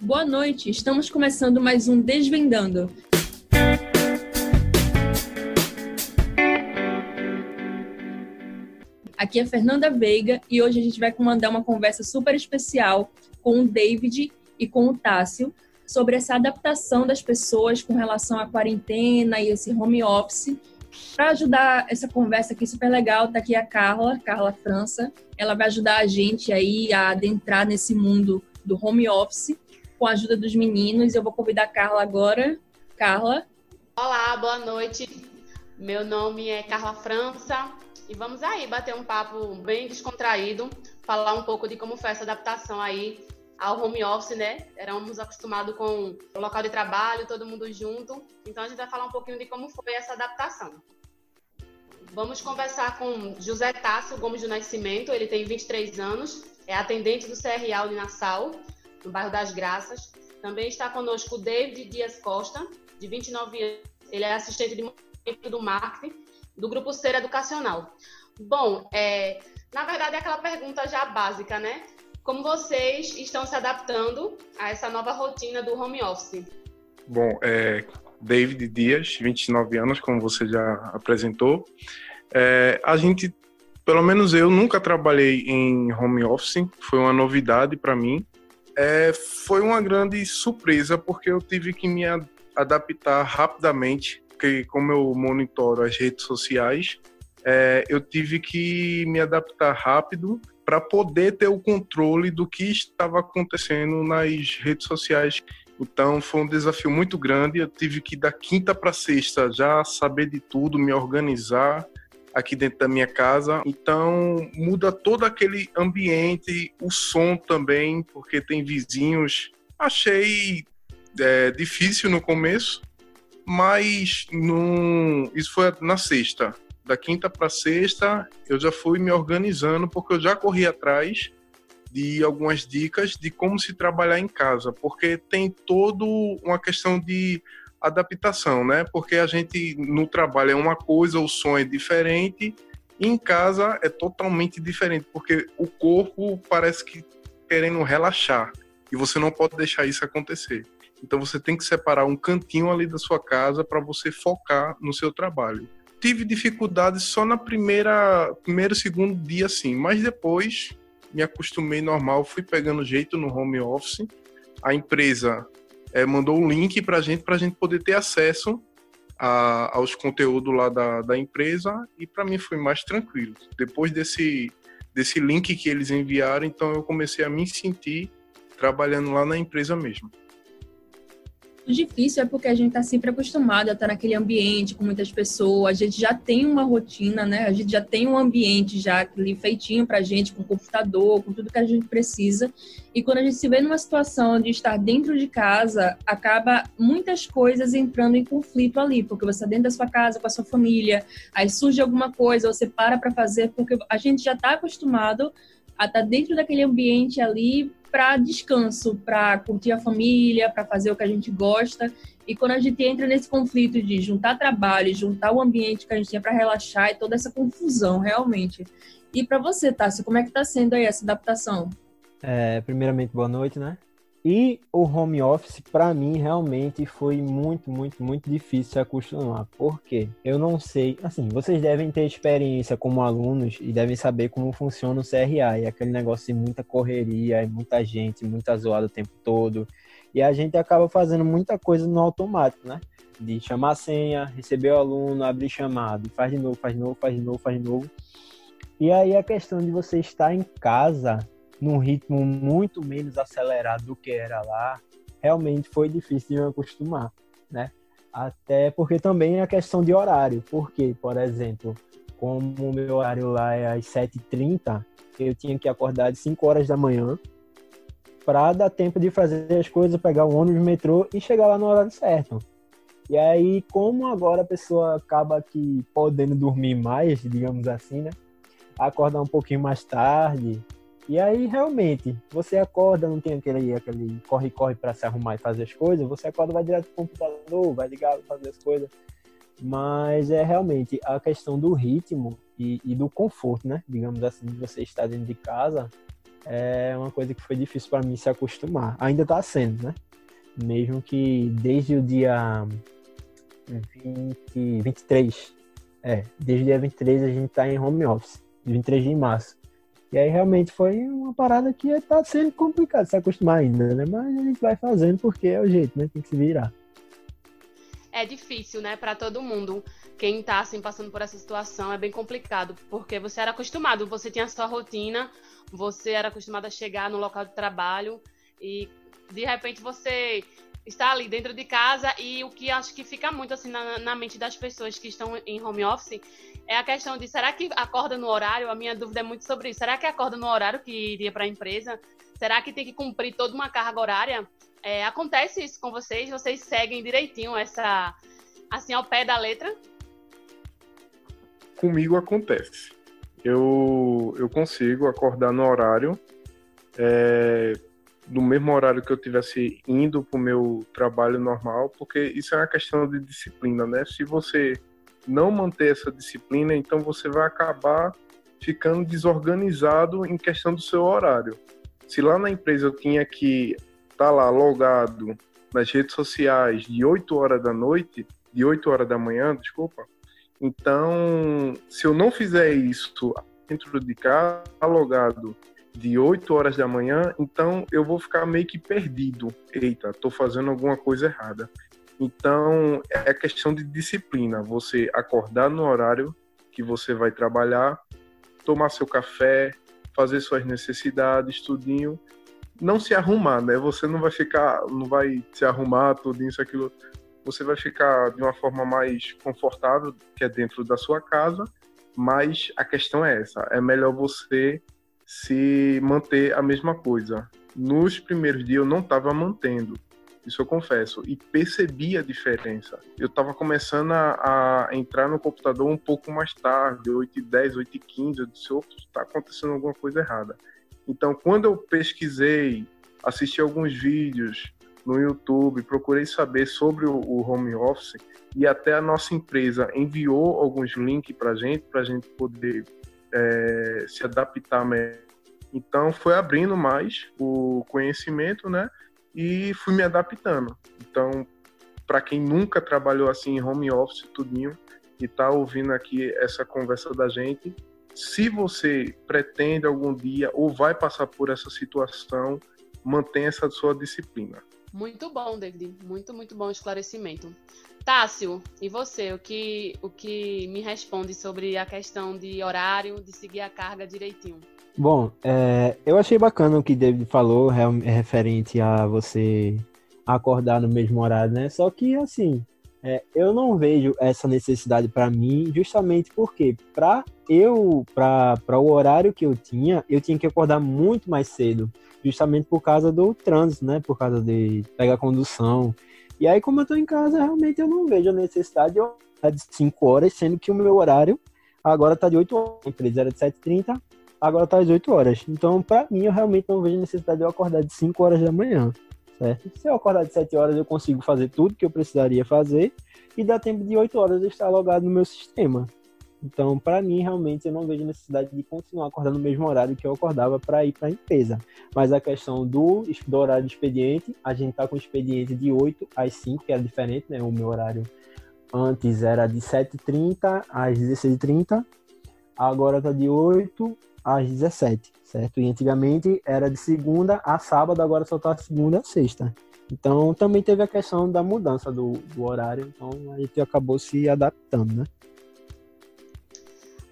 Boa noite, estamos começando mais um Desvendando. Aqui é Fernanda Veiga e hoje a gente vai comandar uma conversa super especial com o David e com o Tássio sobre essa adaptação das pessoas com relação à quarentena e esse home office. Para ajudar essa conversa aqui super legal, tá aqui a Carla, Carla França. Ela vai ajudar a gente aí a adentrar nesse mundo do home office com a ajuda dos meninos. Eu vou convidar a Carla agora. Carla. Olá, boa noite. Meu nome é Carla França e vamos aí bater um papo bem descontraído, falar um pouco de como foi essa adaptação aí ao home office, né? Éramos acostumados com o local de trabalho, todo mundo junto. Então a gente vai falar um pouquinho de como foi essa adaptação. Vamos conversar com José Tássio Gomes do Nascimento, ele tem 23 anos, é atendente do CRA de Nassau, no bairro das Graças. Também está conosco o David Dias Costa, de 29 anos, ele é assistente de do marketing do Grupo Ser Educacional. Bom, é, na verdade é aquela pergunta já básica, né? Como vocês estão se adaptando a essa nova rotina do home office? Bom, é David Dias, 29 anos, como você já apresentou. É, a gente, pelo menos eu, nunca trabalhei em home office, foi uma novidade para mim. É, foi uma grande surpresa porque eu tive que me adaptar rapidamente, porque como eu monitoro as redes sociais, é, eu tive que me adaptar rápido para poder ter o controle do que estava acontecendo nas redes sociais. Então foi um desafio muito grande. Eu tive que da quinta para sexta já saber de tudo, me organizar aqui dentro da minha casa. Então muda todo aquele ambiente, o som também, porque tem vizinhos. Achei é, difícil no começo, mas isso foi na sexta da quinta para sexta, eu já fui me organizando, porque eu já corri atrás de algumas dicas de como se trabalhar em casa, porque tem todo uma questão de adaptação, né? Porque a gente no trabalho é uma coisa, o som é diferente, e em casa é totalmente diferente, porque o corpo parece que querendo relaxar, e você não pode deixar isso acontecer. Então você tem que separar um cantinho ali da sua casa para você focar no seu trabalho tive dificuldades só na primeira, primeiro, segundo dia, assim, mas depois me acostumei normal, fui pegando jeito no home office. A empresa é, mandou um link para a gente, para a gente poder ter acesso a, aos conteúdos lá da, da empresa e para mim foi mais tranquilo. Depois desse, desse link que eles enviaram, então eu comecei a me sentir trabalhando lá na empresa mesmo. O difícil é porque a gente está sempre acostumado a estar naquele ambiente com muitas pessoas, a gente já tem uma rotina, né? A gente já tem um ambiente já ali feitinho para a gente, com computador, com tudo que a gente precisa. E quando a gente se vê numa situação de estar dentro de casa, acaba muitas coisas entrando em conflito ali, porque você está dentro da sua casa com a sua família, aí surge alguma coisa, você para para fazer, porque a gente já está acostumado a estar dentro daquele ambiente ali para descanso, para curtir a família, para fazer o que a gente gosta. E quando a gente entra nesse conflito de juntar trabalho, juntar o ambiente que a gente tem para relaxar e toda essa confusão, realmente. E para você, Tássio, como é que está sendo aí essa adaptação? É, primeiramente, boa noite, né? E o home office, para mim, realmente foi muito, muito, muito difícil se acostumar. Por quê? Eu não sei. Assim, vocês devem ter experiência como alunos e devem saber como funciona o CRA. E aquele negócio de muita correria, muita gente, muita zoada o tempo todo. E a gente acaba fazendo muita coisa no automático, né? De chamar a senha, receber o aluno, abrir chamado, faz de novo, faz de novo, faz de novo, faz de novo. E aí a questão de você estar em casa num ritmo muito menos acelerado do que era lá, realmente foi difícil de me acostumar, né? Até porque também é a questão de horário, porque, por exemplo, como o meu horário lá é às 7h30, eu tinha que acordar de 5 horas da manhã para dar tempo de fazer as coisas, pegar o ônibus, metrô e chegar lá no horário certo. E aí, como agora a pessoa acaba aqui podendo dormir mais, digamos assim, né? Acordar um pouquinho mais tarde, e aí, realmente, você acorda, não tem aquele aquele corre-corre para se arrumar e fazer as coisas, você acorda, vai direto pro computador, vai ligar, fazer as coisas. Mas é realmente a questão do ritmo e, e do conforto, né? Digamos assim, de você estar dentro de casa, é uma coisa que foi difícil para mim se acostumar. Ainda está sendo, né? Mesmo que desde o dia 20, 23, é, desde o dia 23 a gente está em home office, 23 de março. E aí realmente foi uma parada que está sendo complicado se acostumar ainda, né? Mas a gente vai fazendo porque é o jeito, né? Tem que se virar. É difícil, né, para todo mundo. Quem está assim passando por essa situação é bem complicado, porque você era acostumado, você tinha a sua rotina, você era acostumado a chegar no local de trabalho e de repente você está ali dentro de casa e o que acho que fica muito assim na, na, mente das pessoas que estão em home office é a questão de será que acorda no horário? A minha dúvida é muito sobre isso. Será que acorda no horário que iria para a empresa? Será que tem que cumprir toda uma carga horária? É, acontece isso com vocês? Vocês seguem direitinho essa assim ao pé da letra? Comigo acontece. Eu, eu consigo acordar no horário é, no mesmo horário que eu tivesse indo para o meu trabalho normal, porque isso é uma questão de disciplina, né? Se você não manter essa disciplina, então você vai acabar ficando desorganizado em questão do seu horário. Se lá na empresa eu tinha que estar tá lá logado nas redes sociais de 8 horas da noite, de 8 horas da manhã, desculpa, então se eu não fizer isso dentro de casa, logado de 8 horas da manhã, então eu vou ficar meio que perdido. Eita, estou fazendo alguma coisa errada. Então é questão de disciplina. Você acordar no horário que você vai trabalhar, tomar seu café, fazer suas necessidades, tudinho. Não se arrumar, né? Você não vai ficar, não vai se arrumar tudo isso, aquilo. Você vai ficar de uma forma mais confortável, que é dentro da sua casa. Mas a questão é essa: é melhor você se manter a mesma coisa. Nos primeiros dias eu não estava mantendo, isso eu confesso, e percebi a diferença. Eu estava começando a, a, entrar no computador um pouco mais tarde, 8 e 10, 8 e 15, eu disse, está acontecendo alguma coisa errada. Então, quando eu pesquisei, assisti alguns vídeos no YouTube, procurei saber sobre o, o home office, e até a nossa empresa enviou alguns links para gente, para a gente poder é, se adaptar melhor. Então foi abrindo mais o conhecimento, né? E fui me adaptando. Então, para quem nunca trabalhou assim em home office, tudinho, e tá ouvindo aqui essa conversa da gente, se você pretende algum dia ou vai passar por essa situação, mantenha essa sua disciplina. Muito bom, David. Muito, muito bom esclarecimento. Tássio, e você, o que, o que me responde sobre a questão de horário, de seguir a carga direitinho? Bom, é, eu achei bacana o que David falou, referente a você acordar no mesmo horário, né? Só que, assim, é, eu não vejo essa necessidade para mim, justamente porque para eu, para o horário que eu tinha, eu tinha que acordar muito mais cedo, justamente por causa do trânsito, né? Por causa de pegar condução. E aí, como eu tô em casa, realmente eu não vejo a necessidade de eu de 5 horas, sendo que o meu horário agora tá de 8 horas. A empresa era de 7h30, agora tá às 8 horas. Então, para mim, eu realmente não vejo necessidade de eu acordar de 5 horas da manhã, certo? Se eu acordar de 7 horas, eu consigo fazer tudo que eu precisaria fazer e dá tempo de 8 horas eu estar logado no meu sistema. Então, para mim, realmente, eu não vejo necessidade de continuar acordando no mesmo horário que eu acordava para ir para a empresa. Mas a questão do, do horário de expediente, a gente está com expediente de 8 às 5, que era diferente, né? O meu horário antes era de 7h30 às 16h30, agora está de 8 às 17 certo? E antigamente era de segunda a sábado, agora só está segunda a sexta. Então, também teve a questão da mudança do, do horário, então a gente acabou se adaptando, né?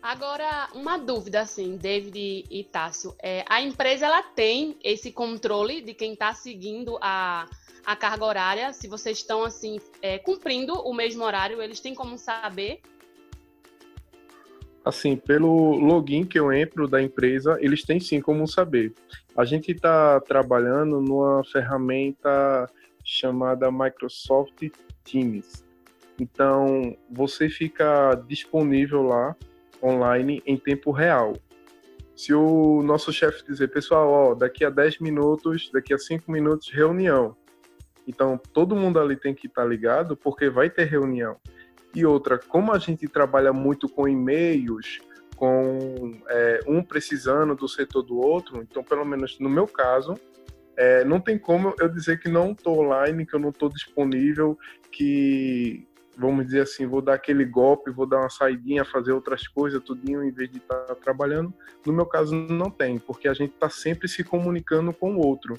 Agora, uma dúvida, assim, David e Tássio. É, a empresa, ela tem esse controle de quem está seguindo a, a carga horária? Se vocês estão, assim, é, cumprindo o mesmo horário, eles têm como saber? Assim, pelo login que eu entro da empresa, eles têm sim como saber. A gente está trabalhando numa ferramenta chamada Microsoft Teams. Então, você fica disponível lá online em tempo real. Se o nosso chefe dizer, pessoal, ó, daqui a 10 minutos, daqui a 5 minutos, reunião. Então, todo mundo ali tem que estar tá ligado, porque vai ter reunião. E outra, como a gente trabalha muito com e-mails, com é, um precisando do setor do outro. Então, pelo menos no meu caso, é, não tem como eu dizer que não estou online, que eu não estou disponível, que vamos dizer assim, vou dar aquele golpe, vou dar uma saidinha, fazer outras coisas, tudinho, em vez de estar tá trabalhando. No meu caso, não tem, porque a gente está sempre se comunicando com o outro.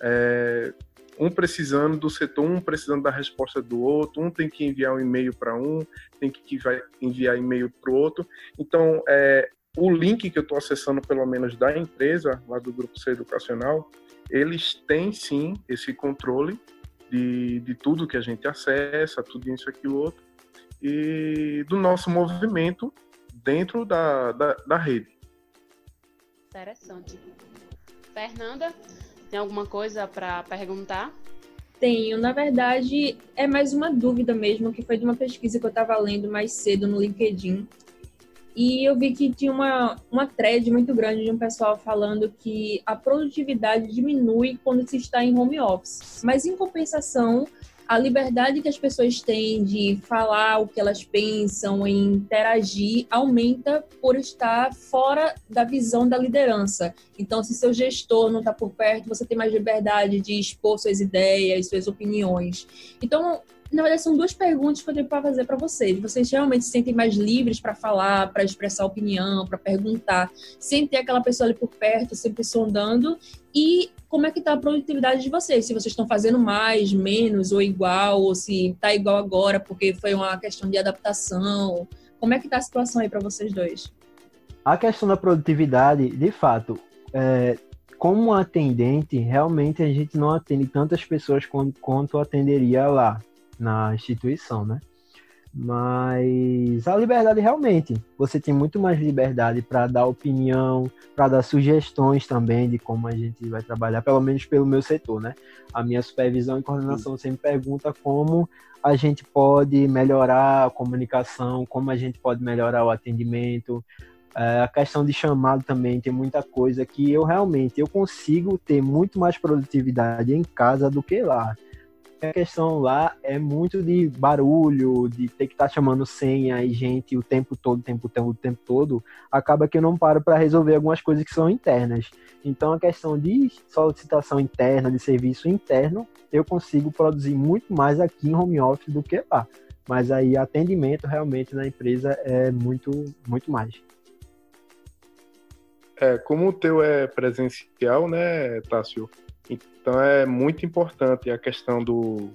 É, um precisando do setor, um precisando da resposta do outro, um tem que enviar um e-mail para um, tem que enviar e-mail para o outro. Então, é, o link que eu estou acessando, pelo menos da empresa, lá do Grupo C Educacional, eles têm sim esse controle de, de tudo que a gente acessa, tudo isso, aquilo, outro, e do nosso movimento dentro da, da, da rede. Interessante. Fernanda, tem alguma coisa para perguntar? Tenho. Na verdade, é mais uma dúvida mesmo, que foi de uma pesquisa que eu estava lendo mais cedo no LinkedIn. E eu vi que tinha uma, uma thread muito grande de um pessoal falando que a produtividade diminui quando se está em home office. Mas, em compensação, a liberdade que as pessoas têm de falar o que elas pensam, interagir, aumenta por estar fora da visão da liderança. Então, se seu gestor não está por perto, você tem mais liberdade de expor suas ideias, suas opiniões. Então, na verdade, são duas perguntas que eu tenho para fazer para vocês. Vocês realmente se sentem mais livres para falar, para expressar opinião, para perguntar, sem ter aquela pessoa ali por perto, sempre sondando? E como é que está a produtividade de vocês? Se vocês estão fazendo mais, menos ou igual, ou se está igual agora porque foi uma questão de adaptação. Como é que está a situação aí para vocês dois? A questão da produtividade, de fato, é, como atendente, realmente a gente não atende tantas pessoas quanto, quanto atenderia lá na instituição, né? Mas a liberdade realmente, você tem muito mais liberdade para dar opinião, para dar sugestões também de como a gente vai trabalhar, pelo menos pelo meu setor, né? A minha supervisão e coordenação Sim. sempre pergunta como a gente pode melhorar a comunicação, como a gente pode melhorar o atendimento, é, a questão de chamado também tem muita coisa que eu realmente eu consigo ter muito mais produtividade em casa do que lá a questão lá é muito de barulho, de ter que estar tá chamando senha e gente o tempo todo, o tempo todo, o tempo todo, acaba que eu não paro para resolver algumas coisas que são internas. Então a questão de solicitação interna, de serviço interno, eu consigo produzir muito mais aqui em home office do que lá. Mas aí atendimento realmente na empresa é muito, muito mais. É, como o teu é presencial, né, Tássio? Então é muito importante a questão do,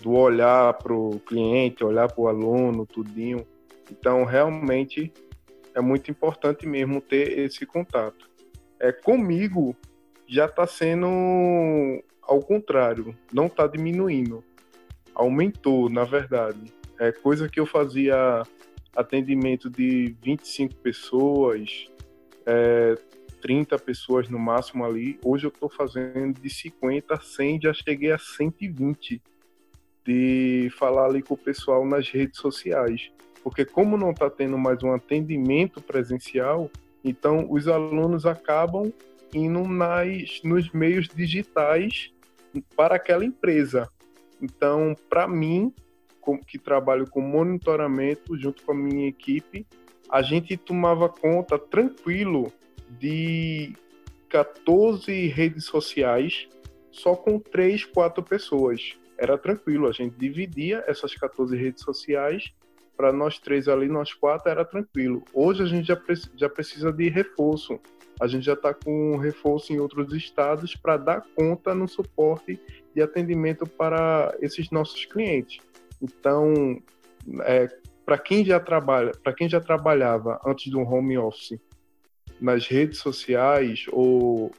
do olhar para o cliente, olhar para o aluno, tudinho. Então realmente é muito importante mesmo ter esse contato. É comigo já está sendo ao contrário, não está diminuindo, aumentou na verdade. É coisa que eu fazia atendimento de 25 pessoas, é, 30 pessoas no máximo ali. Hoje eu estou fazendo de 50 a 100, já cheguei a 120 de falar ali com o pessoal nas redes sociais. Porque como não está tendo mais um atendimento presencial, então os alunos acabam indo nas, nos meios digitais para aquela empresa. Então, para mim, que trabalho com monitoramento junto com a minha equipe, a gente tomava conta tranquilo de 14 redes sociais só com 3, 4 pessoas. Era tranquilo, a gente dividia essas 14 redes sociais para nós três ali, nós quatro, era tranquilo. Hoje a gente já, já precisa de reforço. A gente já está com reforço em outros estados para dar conta no suporte de atendimento para esses nossos clientes. Então, é, para quem já trabalha, para quem já trabalhava antes do home office nas redes sociais ou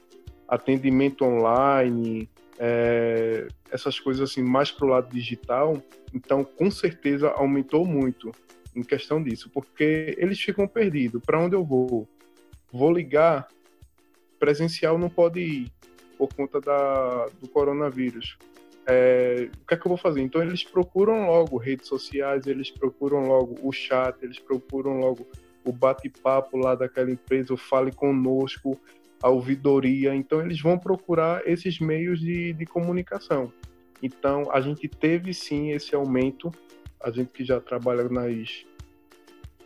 atendimento online, é, essas coisas assim mais para o lado digital, então com certeza aumentou muito em questão disso, porque eles ficam perdidos. Para onde eu vou? Vou ligar, presencial não pode ir por conta da, do coronavírus. É, o que é que eu vou fazer? Então eles procuram logo redes sociais, eles procuram logo o chat, eles procuram logo o bate-papo lá daquela empresa, o fale conosco, a ouvidoria. Então, eles vão procurar esses meios de, de comunicação. Então, a gente teve sim esse aumento, a gente que já trabalha nas,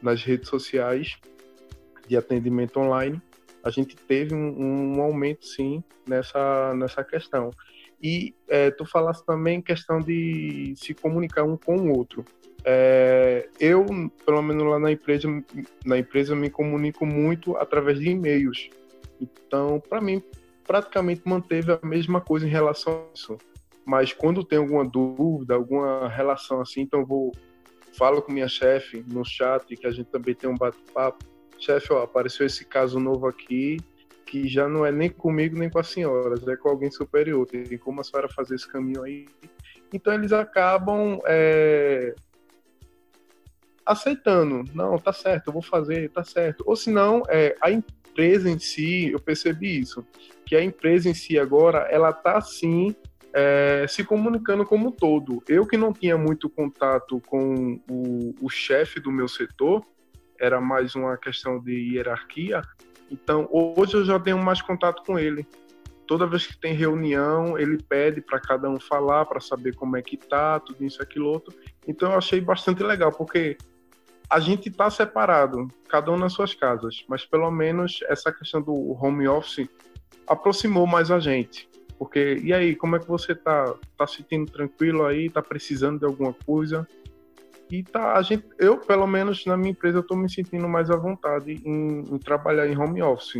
nas redes sociais, de atendimento online, a gente teve um, um aumento sim nessa, nessa questão. E é, tu falaste também questão de se comunicar um com o outro. É, eu, pelo menos lá na empresa, na empresa me comunico muito através de e-mails. Então, para mim, praticamente manteve a mesma coisa em relação a isso. Mas quando tem alguma dúvida, alguma relação assim, então eu vou falo com minha chefe no chat, que a gente também tem um bate-papo. Chefe, ó, apareceu esse caso novo aqui, que já não é nem comigo nem com as senhoras, é com alguém superior. Tem como a senhora fazer esse caminho aí? Então eles acabam é, aceitando. Não, tá certo, eu vou fazer, tá certo. Ou senão, é, a empresa em si, eu percebi isso, que a empresa em si agora, ela tá sim é, se comunicando como um todo. Eu que não tinha muito contato com o, o chefe do meu setor, era mais uma questão de hierarquia. Então, hoje eu já tenho mais contato com ele. Toda vez que tem reunião, ele pede para cada um falar, para saber como é que tá, tudo isso, aquilo outro. Então, eu achei bastante legal, porque a gente está separado, cada um nas suas casas, mas pelo menos essa questão do home office aproximou mais a gente. Porque, e aí, como é que você tá? Tá se sentindo tranquilo aí? Tá precisando de alguma coisa? E tá, a gente, eu, pelo menos na minha empresa, eu tô me sentindo mais à vontade em, em trabalhar em home office.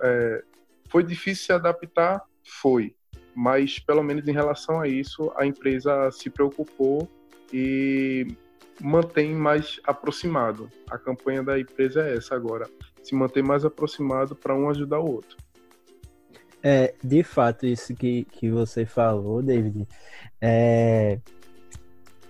É, foi difícil se adaptar? Foi. Mas, pelo menos em relação a isso, a empresa se preocupou e mantém mais aproximado. A campanha da empresa é essa agora. Se manter mais aproximado para um ajudar o outro. É, de fato, isso que, que você falou, David, é,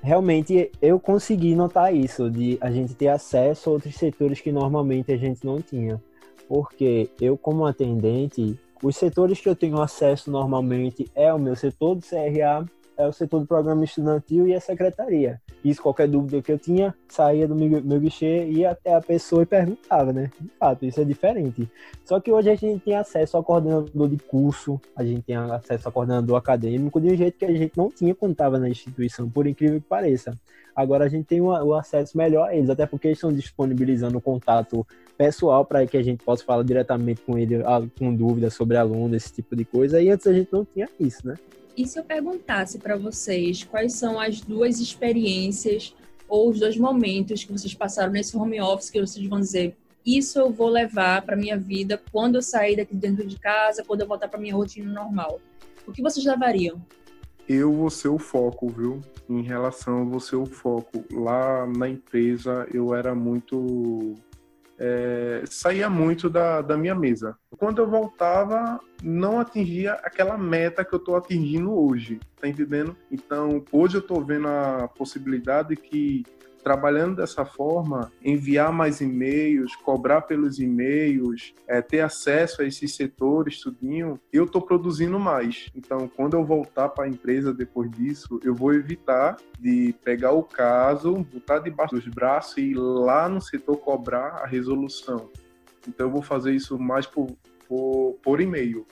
realmente eu consegui notar isso, de a gente ter acesso a outros setores que normalmente a gente não tinha. Porque eu, como atendente, os setores que eu tenho acesso normalmente é o meu setor do CRA, é o setor do programa estudantil e a secretaria. Isso, qualquer dúvida que eu tinha, saía do meu, meu guichê, ia até a pessoa e perguntava, né? De fato, isso é diferente. Só que hoje a gente tem acesso ao coordenador de curso, a gente tem acesso ao coordenador acadêmico de um jeito que a gente não tinha quando estava na instituição, por incrível que pareça. Agora a gente tem o acesso melhor a eles, até porque eles estão disponibilizando o contato pessoal para que a gente possa falar diretamente com ele, com dúvidas sobre aluno, esse tipo de coisa. E antes a gente não tinha isso, né? E se eu perguntasse para vocês quais são as duas experiências ou os dois momentos que vocês passaram nesse home office que vocês vão dizer, isso eu vou levar para minha vida quando eu sair daqui dentro de casa, quando eu voltar para minha rotina normal. O que vocês levariam? Eu vou ser o foco, viu? Em relação, vou ser o foco. Lá na empresa eu era muito é, saía muito da, da minha mesa. Quando eu voltava, não atingia aquela meta que eu estou atingindo hoje, tá entendendo? Então, hoje eu estou vendo a possibilidade que trabalhando dessa forma, enviar mais e-mails, cobrar pelos e-mails, é, ter acesso a esses setores, tudinho, eu estou produzindo mais. Então, quando eu voltar para a empresa depois disso, eu vou evitar de pegar o caso, botar debaixo dos braços e ir lá no setor cobrar a resolução. Então, eu vou fazer isso mais por, por, por e-mail,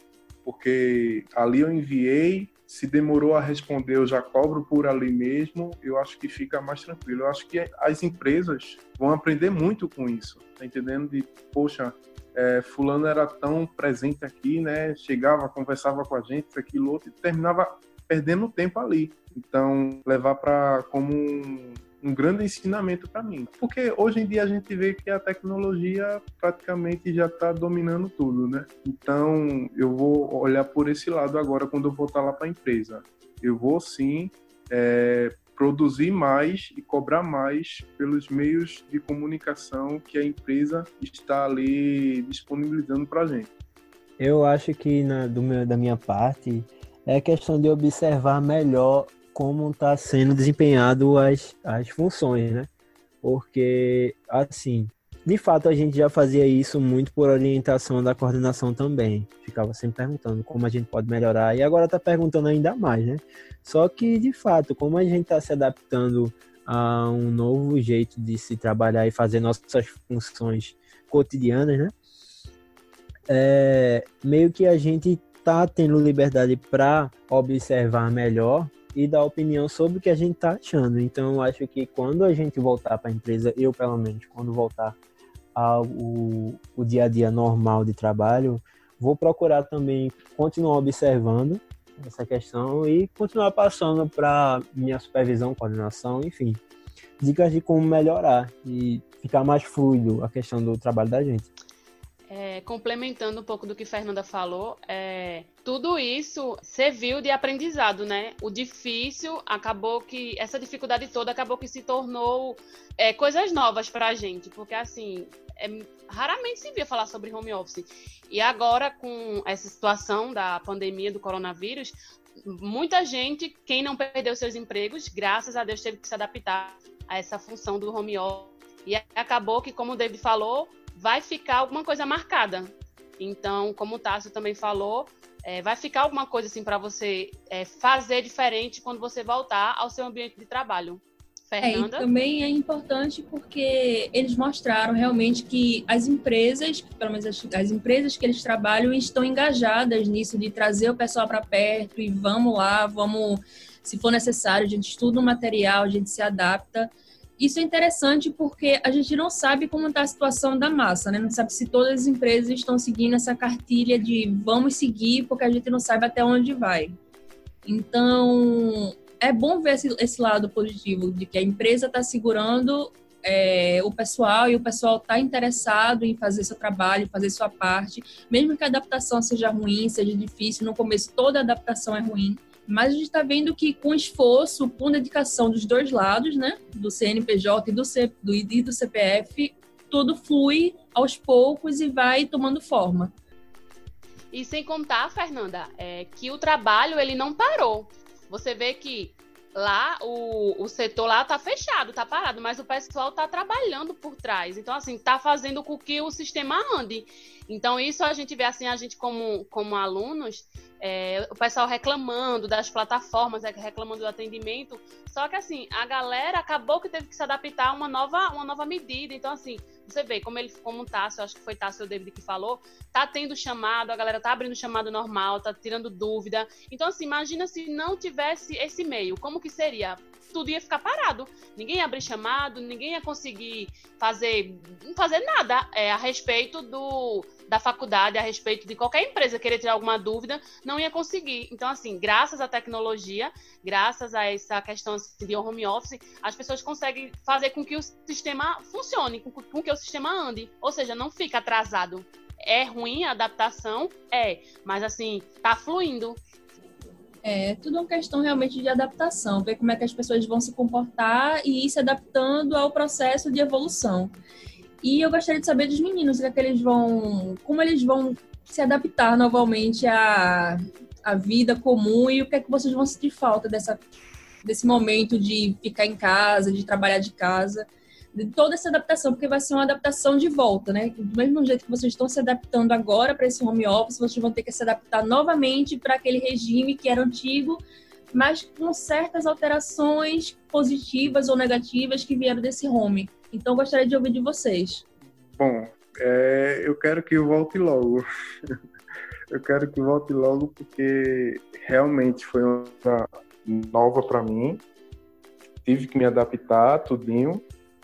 porque ali eu enviei, se demorou a responder, eu já cobro por ali mesmo, eu acho que fica mais tranquilo. Eu acho que as empresas vão aprender muito com isso, tá entendendo? De, poxa, é, fulano era tão presente aqui, né? Chegava, conversava com a gente, aquilo outro, e terminava perdendo tempo ali. Então, levar para como um, um grande ensinamento para mim. Porque hoje em dia a gente vê que a tecnologia praticamente já está dominando tudo, né? Então eu vou olhar por esse lado agora quando eu voltar lá para a empresa. Eu vou sim é, produzir mais e cobrar mais pelos meios de comunicação que a empresa está ali disponibilizando para a gente. Eu acho que na, meu, da minha parte é questão de observar melhor como está sendo desempenhado as, as funções, né? Porque, assim, de fato a gente já fazia isso muito por orientação da coordenação também. Ficava sempre perguntando como a gente pode melhorar e agora está perguntando ainda mais, né? Só que, de fato, como a gente está se adaptando a um novo jeito de se trabalhar e fazer nossas funções cotidianas, né? É, meio que a gente tá tendo liberdade para observar melhor e dar opinião sobre o que a gente tá achando. Então, eu acho que quando a gente voltar para a empresa, eu pelo menos, quando voltar ao o, o dia a dia normal de trabalho, vou procurar também continuar observando essa questão e continuar passando para minha supervisão, coordenação, enfim, dicas de como melhorar e ficar mais fluido a questão do trabalho da gente. É, complementando um pouco do que Fernanda falou, é, tudo isso serviu de aprendizado, né? O difícil acabou que essa dificuldade toda acabou que se tornou é, coisas novas para a gente, porque assim é, raramente se via falar sobre home office e agora com essa situação da pandemia do coronavírus, muita gente, quem não perdeu seus empregos, graças a Deus teve que se adaptar a essa função do home office e acabou que, como o David falou, vai ficar alguma coisa marcada. Então, como o Tássio também falou, é, vai ficar alguma coisa assim para você é, fazer diferente quando você voltar ao seu ambiente de trabalho. Fernanda? É, também é importante porque eles mostraram realmente que as empresas, pelo menos as, as empresas que eles trabalham, estão engajadas nisso de trazer o pessoal para perto e vamos lá, vamos, se for necessário, a gente estuda o material, a gente se adapta. Isso é interessante porque a gente não sabe como está a situação da massa, né? Não sabe se todas as empresas estão seguindo essa cartilha de vamos seguir, porque a gente não sabe até onde vai. Então, é bom ver esse, esse lado positivo de que a empresa está segurando é, o pessoal e o pessoal está interessado em fazer seu trabalho, fazer sua parte, mesmo que a adaptação seja ruim, seja difícil. No começo, toda adaptação é ruim mas a gente está vendo que com esforço, com dedicação dos dois lados, né, do CNPJ e do, C, do, e do CPF, tudo flui aos poucos e vai tomando forma. E sem contar, Fernanda, é, que o trabalho ele não parou. Você vê que lá o, o setor lá tá fechado, tá parado, mas o pessoal tá trabalhando por trás. Então, assim, tá fazendo com que o sistema ande. Então, isso a gente vê assim, a gente como, como alunos, é, o pessoal reclamando das plataformas, é, reclamando do atendimento. Só que assim, a galera acabou que teve que se adaptar a uma nova, uma nova medida. Então, assim, você vê como ele, como o Tássio, acho que foi Tássio o David que falou, tá tendo chamado, a galera tá abrindo chamado normal, tá tirando dúvida. Então, assim, imagina se não tivesse esse meio, como que seria? Tudo ia ficar parado. Ninguém ia abrir chamado, ninguém ia conseguir fazer, fazer nada é, a respeito do da faculdade a respeito de qualquer empresa querer tirar alguma dúvida, não ia conseguir. Então, assim, graças à tecnologia, graças a essa questão assim, de home office, as pessoas conseguem fazer com que o sistema funcione, com, que o sistema ande. Ou seja, não fica atrasado. É ruim a adaptação? É, mas assim, tá fluindo. É, tudo uma questão realmente de adaptação, ver como é que as pessoas vão se comportar e ir se adaptando ao processo de evolução. E eu gostaria de saber dos meninos, é que eles vão, como eles vão se adaptar novamente à, à vida comum e o que é que vocês vão sentir falta dessa, desse momento de ficar em casa, de trabalhar de casa, de toda essa adaptação, porque vai ser uma adaptação de volta, né? Do mesmo jeito que vocês estão se adaptando agora para esse home office, vocês vão ter que se adaptar novamente para aquele regime que era antigo, mas com certas alterações positivas ou negativas que vieram desse home. Então, gostaria de ouvir de vocês. Bom, é, eu quero que volte logo. eu quero que volte logo porque realmente foi uma nova para mim. Tive que me adaptar, tudinho.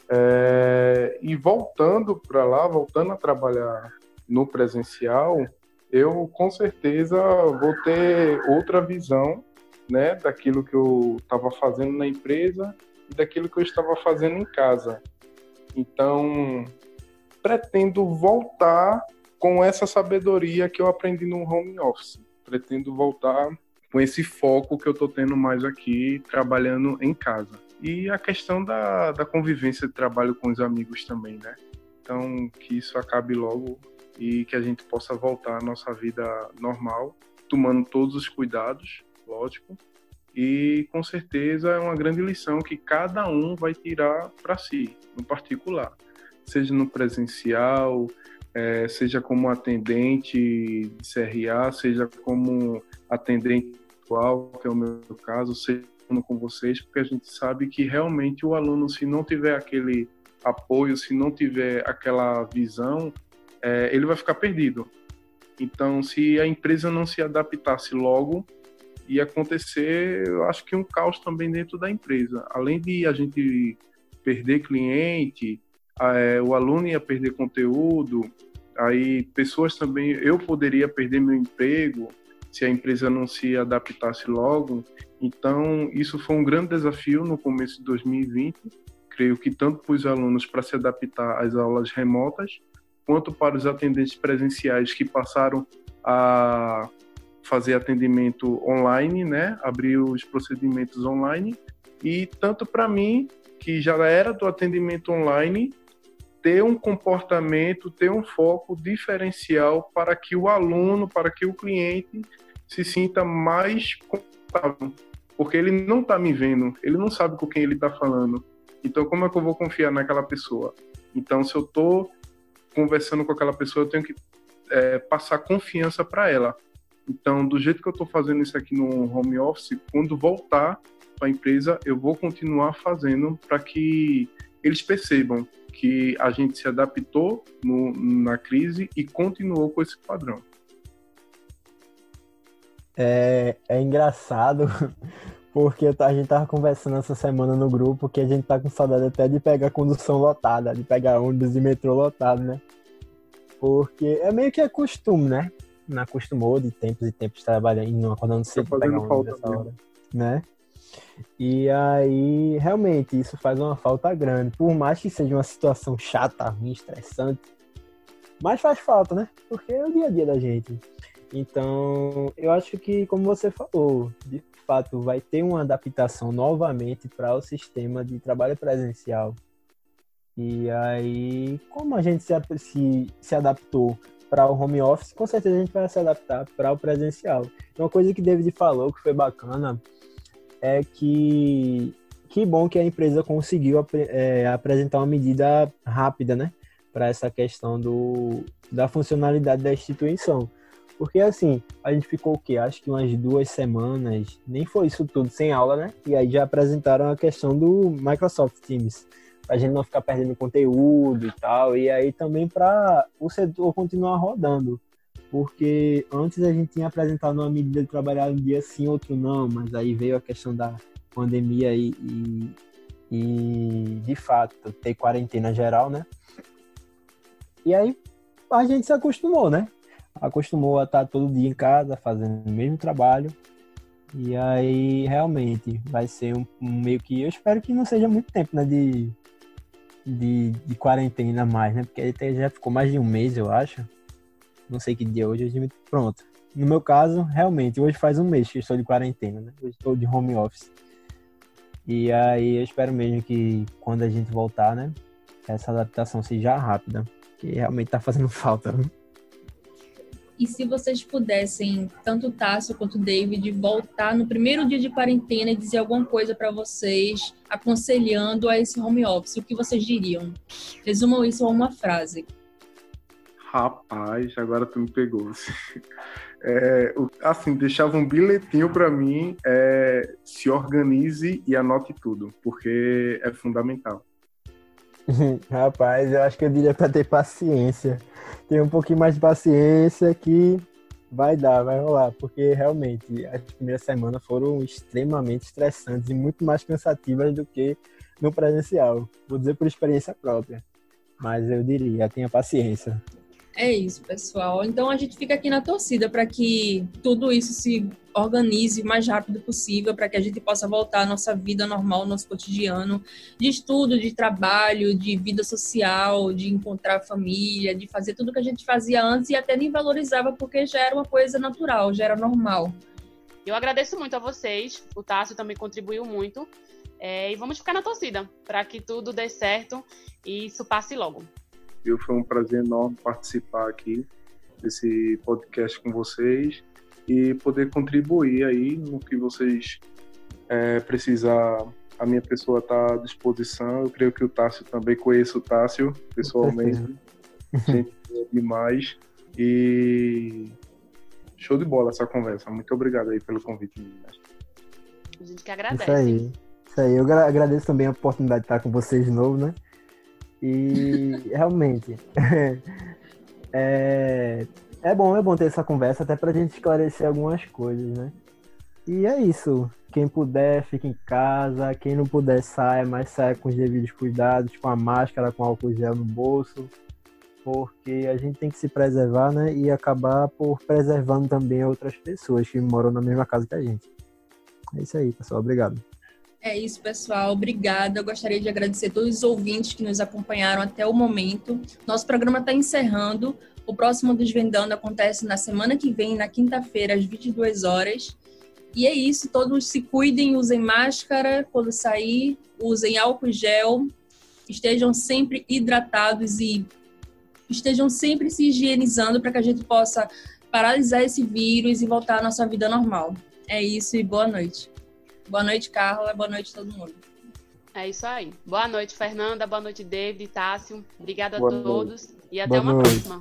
É, e voltando para lá, voltando a trabalhar no presencial, eu com certeza vou ter outra visão né, daquilo que eu estava fazendo na empresa e daquilo que eu estava fazendo em casa. Então, pretendo voltar com essa sabedoria que eu aprendi no home office. Pretendo voltar com esse foco que eu estou tendo mais aqui, trabalhando em casa. E a questão da, da convivência de trabalho com os amigos também, né? Então, que isso acabe logo e que a gente possa voltar à nossa vida normal, tomando todos os cuidados, lógico, e com certeza é uma grande lição que cada um vai tirar para si, no particular, seja no presencial, é, seja como atendente de CRA, seja como atendente atual, que é o meu caso, seja com vocês, porque a gente sabe que realmente o aluno, se não tiver aquele apoio, se não tiver aquela visão, é, ele vai ficar perdido. Então, se a empresa não se adaptasse logo, ia acontecer, eu acho que um caos também dentro da empresa. Além de a gente perder cliente, é, o aluno ia perder conteúdo, aí pessoas também, eu poderia perder meu emprego se a empresa não se adaptasse logo. Então, isso foi um grande desafio no começo de 2020, creio que tanto para os alunos para se adaptar às aulas remotas, quanto para os atendentes presenciais que passaram a fazer atendimento online, né, abrir os procedimentos online, e tanto para mim, que já era do atendimento online, ter um comportamento, ter um foco diferencial para que o aluno, para que o cliente se sinta mais confortável, porque ele não está me vendo, ele não sabe com quem ele está falando. Então, como é que eu vou confiar naquela pessoa? Então, se eu estou conversando com aquela pessoa, eu tenho que é, passar confiança para ela. Então, do jeito que eu estou fazendo isso aqui no home office, quando voltar para a empresa, eu vou continuar fazendo para que eles percebam que a gente se adaptou no, na crise e continuou com esse padrão. É, é engraçado porque a gente tava conversando essa semana no grupo que a gente tá com saudade até de pegar condução lotada, de pegar ônibus e metrô lotado, né? Porque é meio que é costume, né? Não acostumou de tempos e tempos trabalhando, não acordando cedo tá ônibus nessa hora, né? E aí, realmente, isso faz uma falta grande. Por mais que seja uma situação chata, ruim, estressante, mas faz falta, né? Porque é o dia a dia da gente. Então, eu acho que, como você falou, de fato vai ter uma adaptação novamente para o sistema de trabalho presencial. E aí, como a gente se, se, se adaptou para o home office, com certeza a gente vai se adaptar para o presencial. Uma coisa que David falou que foi bacana é que que bom que a empresa conseguiu é, apresentar uma medida rápida, né, para essa questão do, da funcionalidade da instituição. Porque assim, a gente ficou o quê? Acho que umas duas semanas, nem foi isso tudo, sem aula, né? E aí já apresentaram a questão do Microsoft Teams. Pra gente não ficar perdendo conteúdo e tal. E aí também para o setor continuar rodando porque antes a gente tinha apresentado uma medida de trabalhar um dia sim, outro não, mas aí veio a questão da pandemia e, e, e de fato ter quarentena geral, né? E aí a gente se acostumou, né? Acostumou a estar todo dia em casa fazendo o mesmo trabalho. E aí realmente vai ser um, um meio que. Eu espero que não seja muito tempo, né? De, de, de quarentena mais, né? Porque já ficou mais de um mês, eu acho não sei que dia hoje, hoje pronto. No meu caso, realmente, hoje faz um mês que estou de quarentena, né? Hoje estou de home office. E aí eu espero mesmo que quando a gente voltar, né, essa adaptação seja rápida, que realmente está fazendo falta. Né? E se vocês pudessem, tanto o Tássio quanto o David, voltar no primeiro dia de quarentena e dizer alguma coisa para vocês, aconselhando a esse home office, o que vocês diriam? Resumam isso a uma frase. Rapaz, agora tu me pegou. É, assim, deixava um bilhetinho para mim, é, se organize e anote tudo, porque é fundamental. Rapaz, eu acho que eu diria para ter paciência. Ter um pouquinho mais de paciência que vai dar, vai rolar, porque realmente as primeiras semanas foram extremamente estressantes e muito mais cansativas do que no presencial. Vou dizer por experiência própria, mas eu diria, tenha paciência. É isso, pessoal. Então a gente fica aqui na torcida para que tudo isso se organize o mais rápido possível, para que a gente possa voltar à nossa vida normal, nosso cotidiano, de estudo, de trabalho, de vida social, de encontrar família, de fazer tudo que a gente fazia antes e até nem valorizava porque já era uma coisa natural, já era normal. Eu agradeço muito a vocês, o Tássio também contribuiu muito. É, e vamos ficar na torcida para que tudo dê certo e isso passe logo viu? Foi um prazer enorme participar aqui desse podcast com vocês e poder contribuir aí no que vocês é, precisar. A minha pessoa está à disposição. Eu creio que o Tássio também conheço o Tássio pessoalmente. Gente demais. E show de bola essa conversa. Muito obrigado aí pelo convite, meninas. A gente que agradece. Isso aí. Isso aí. Eu agradeço também a oportunidade de estar com vocês de novo, né? E realmente é, é bom, é bom ter essa conversa até pra gente esclarecer algumas coisas, né? E é isso. quem puder, fique em casa. Quem não puder, saia, mas saia com os devidos cuidados, com a máscara, com álcool gel no bolso. Porque a gente tem que se preservar, né? E acabar por preservando também outras pessoas que moram na mesma casa que a gente. É isso aí, pessoal. Obrigado. É isso, pessoal. Obrigada. Eu gostaria de agradecer a todos os ouvintes que nos acompanharam até o momento. Nosso programa está encerrando. O próximo Desvendando acontece na semana que vem, na quinta-feira, às 22 horas. E é isso. Todos se cuidem, usem máscara quando sair, usem álcool gel, estejam sempre hidratados e estejam sempre se higienizando para que a gente possa paralisar esse vírus e voltar à nossa vida normal. É isso e boa noite. Boa noite, Carla. Boa noite, todo mundo. É isso aí. Boa noite, Fernanda. Boa noite, David, Tássio. Obrigada a todos noite. e até boa uma noite. próxima.